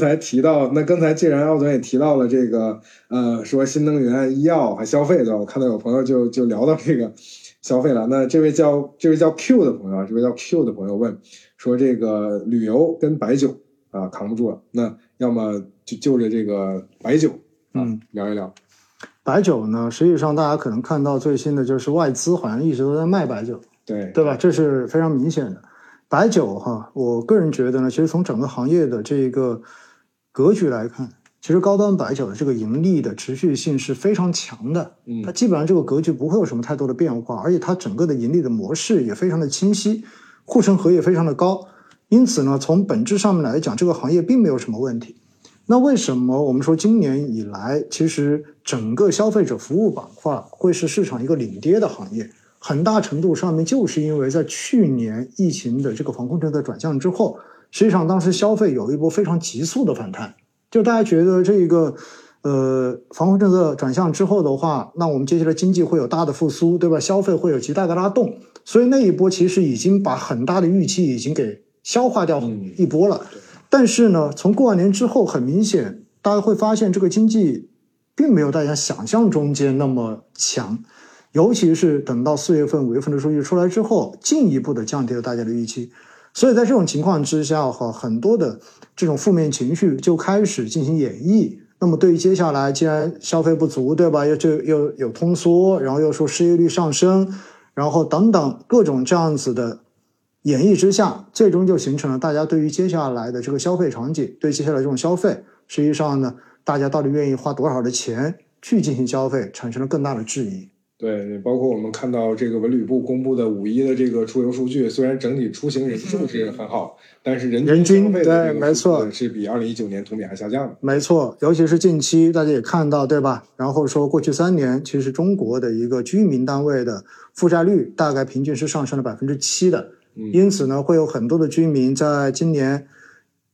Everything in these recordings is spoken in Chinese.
才提到，那刚才既然奥总也提到了这个，呃，说新能源、医药和消费对吧？我看到有朋友就就聊到这个消费了。那这位叫这位叫 Q 的朋友啊，这位叫 Q 的朋友问说，这个旅游跟白酒啊扛不住了，那要么就就着这个白酒啊聊一聊。白酒呢，实际上大家可能看到最新的就是外资好像一直都在卖白酒，对对吧？这是非常明显的。白酒哈，我个人觉得呢，其实从整个行业的这个格局来看，其实高端白酒的这个盈利的持续性是非常强的。嗯它基本上这个格局不会有什么太多的变化，而且它整个的盈利的模式也非常的清晰，护城河也非常的高。因此呢，从本质上面来讲，这个行业并没有什么问题。那为什么我们说今年以来，其实整个消费者服务板块会是市场一个领跌的行业？很大程度上面就是因为在去年疫情的这个防控政策转向之后，实际上当时消费有一波非常急速的反弹，就大家觉得这个呃防控政策转向之后的话，那我们接下来经济会有大的复苏，对吧？消费会有极大的拉动，所以那一波其实已经把很大的预期已经给消化掉一波了。但是呢，从过完年之后，很明显大家会发现这个经济并没有大家想象中间那么强。尤其是等到四月份、五月份的数据出来之后，进一步的降低了大家的预期，所以在这种情况之下，哈，很多的这种负面情绪就开始进行演绎。那么对于接下来，既然消费不足，对吧？又就又有通缩，然后又说失业率上升，然后等等各种这样子的演绎之下，最终就形成了大家对于接下来的这个消费场景，对接下来这种消费，实际上呢，大家到底愿意花多少的钱去进行消费，产生了更大的质疑。对，包括我们看到这个文旅部公布的五一的这个出游数据，虽然整体出行人数是很好，但是人人均对没错是比二零一九年同比还下降的。没错，尤其是近期大家也看到，对吧？然后说过去三年，其实中国的一个居民单位的负债率大概平均是上升了百分之七的，嗯因此呢，会有很多的居民在今年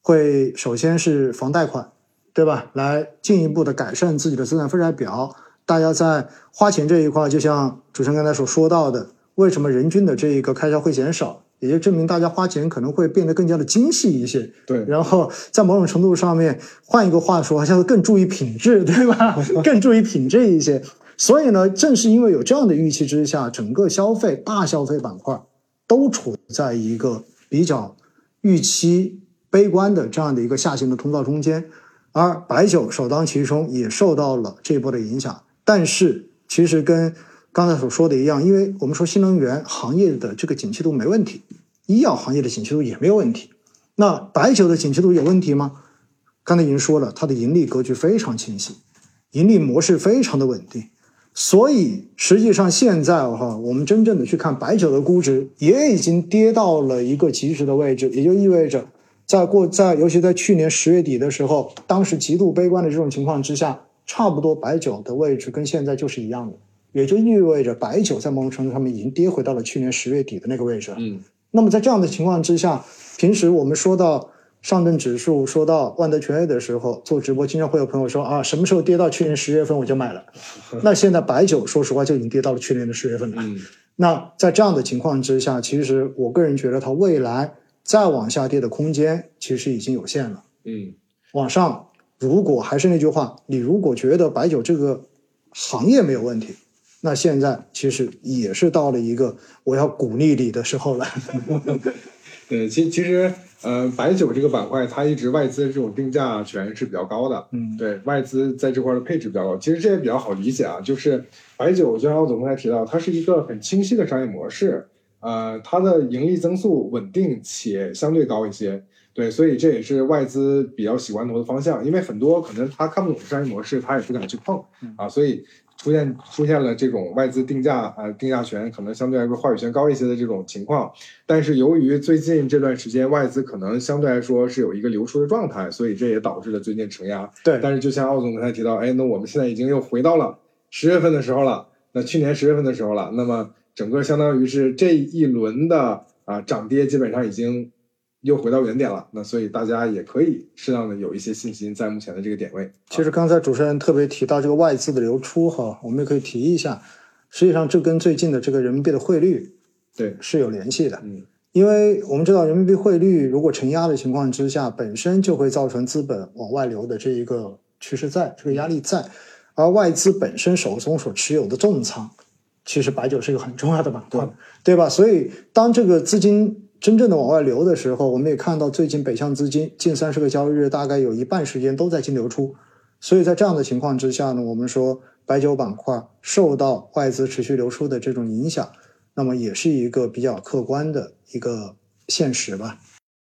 会首先是房贷款，对吧？来进一步的改善自己的资产负债表。大家在花钱这一块，就像主持人刚才所说到的，为什么人均的这一个开销会减少？也就证明大家花钱可能会变得更加的精细一些。对，然后在某种程度上面，换一个话说，好像更注意品质，对吧？更注意品质一些。所以呢，正是因为有这样的预期之下，整个消费大消费板块都处在一个比较预期悲观的这样的一个下行的通道中间，而白酒首当其冲，也受到了这一波的影响。但是，其实跟刚才所说的一样，因为我们说新能源行业的这个景气度没问题，医药行业的景气度也没有问题。那白酒的景气度有问题吗？刚才已经说了，它的盈利格局非常清晰，盈利模式非常的稳定。所以实际上现在哈，我们真正的去看白酒的估值，也已经跌到了一个极值的位置，也就意味着，在过在尤其在去年十月底的时候，当时极度悲观的这种情况之下，差不多白酒的位置跟现在就是一样的，也就意味着白酒在某种程度上面已经跌回到了去年十月底的那个位置。嗯，那么在这样的情况之下，平时我们说到上证指数、说到万德全 A 的时候，做直播经常会有朋友说啊，什么时候跌到去年十月份我就买了。那现在白酒说实话就已经跌到了去年的十月份了。嗯那在这样的情况之下，其实我个人觉得它未来再往下跌的空间其实已经有限了。嗯往上，如果还是那句话，你如果觉得白酒这个行业没有问题，那现在其实也是到了一个我要鼓励你的时候了。对，其其实呃，白酒这个板块它一直外资这种定价权是比较高的，嗯，对外资在这块的配置比较高，其实这也比较好理解啊。就是白酒，就像我总刚才提到，它是一个很清晰的商业模式，呃，它的盈利增速稳定且相对高一些，对，所以这也是外资比较喜欢投的方向。因为很多可能他看不懂商业模式，他也不敢去碰啊，所以出现出现了这种外资定价啊、呃、定价权可能相对来说话语权高一些的这种情况。但是由于最近这段时间外资可能相对来说是有一个流出的状态，所以这也导致了最近承压。对，但是就像奥总刚才提到，哎，那我们现在已经又回到了十月份的时候了，那去年十月份的时候了，那么整个相当于是这一轮的啊涨跌基本上已经又回到原点了，那所以大家也可以适当的有一些信心在目前的这个点位。其实刚才主持人特别提到这个外资的流出哈，我们也可以提一下，实际上这跟最近的这个人民币的汇率对，是有联系的。嗯因为我们知道人民币汇率如果承压的情况之下，本身就会造成资本往外流的这一个趋势在，这个压力在，而外资本身手中所持有的重仓，其实白酒是一个很重要的板块，对吧？所以当这个资金真正的往外流的时候，我们也看到最近北向资金近三十个交易日，大概有一半时间都在净流出。所以在这样的情况之下呢，我们说白酒板块受到外资持续流出的这种影响，那么也是一个比较客观的一个现实吧。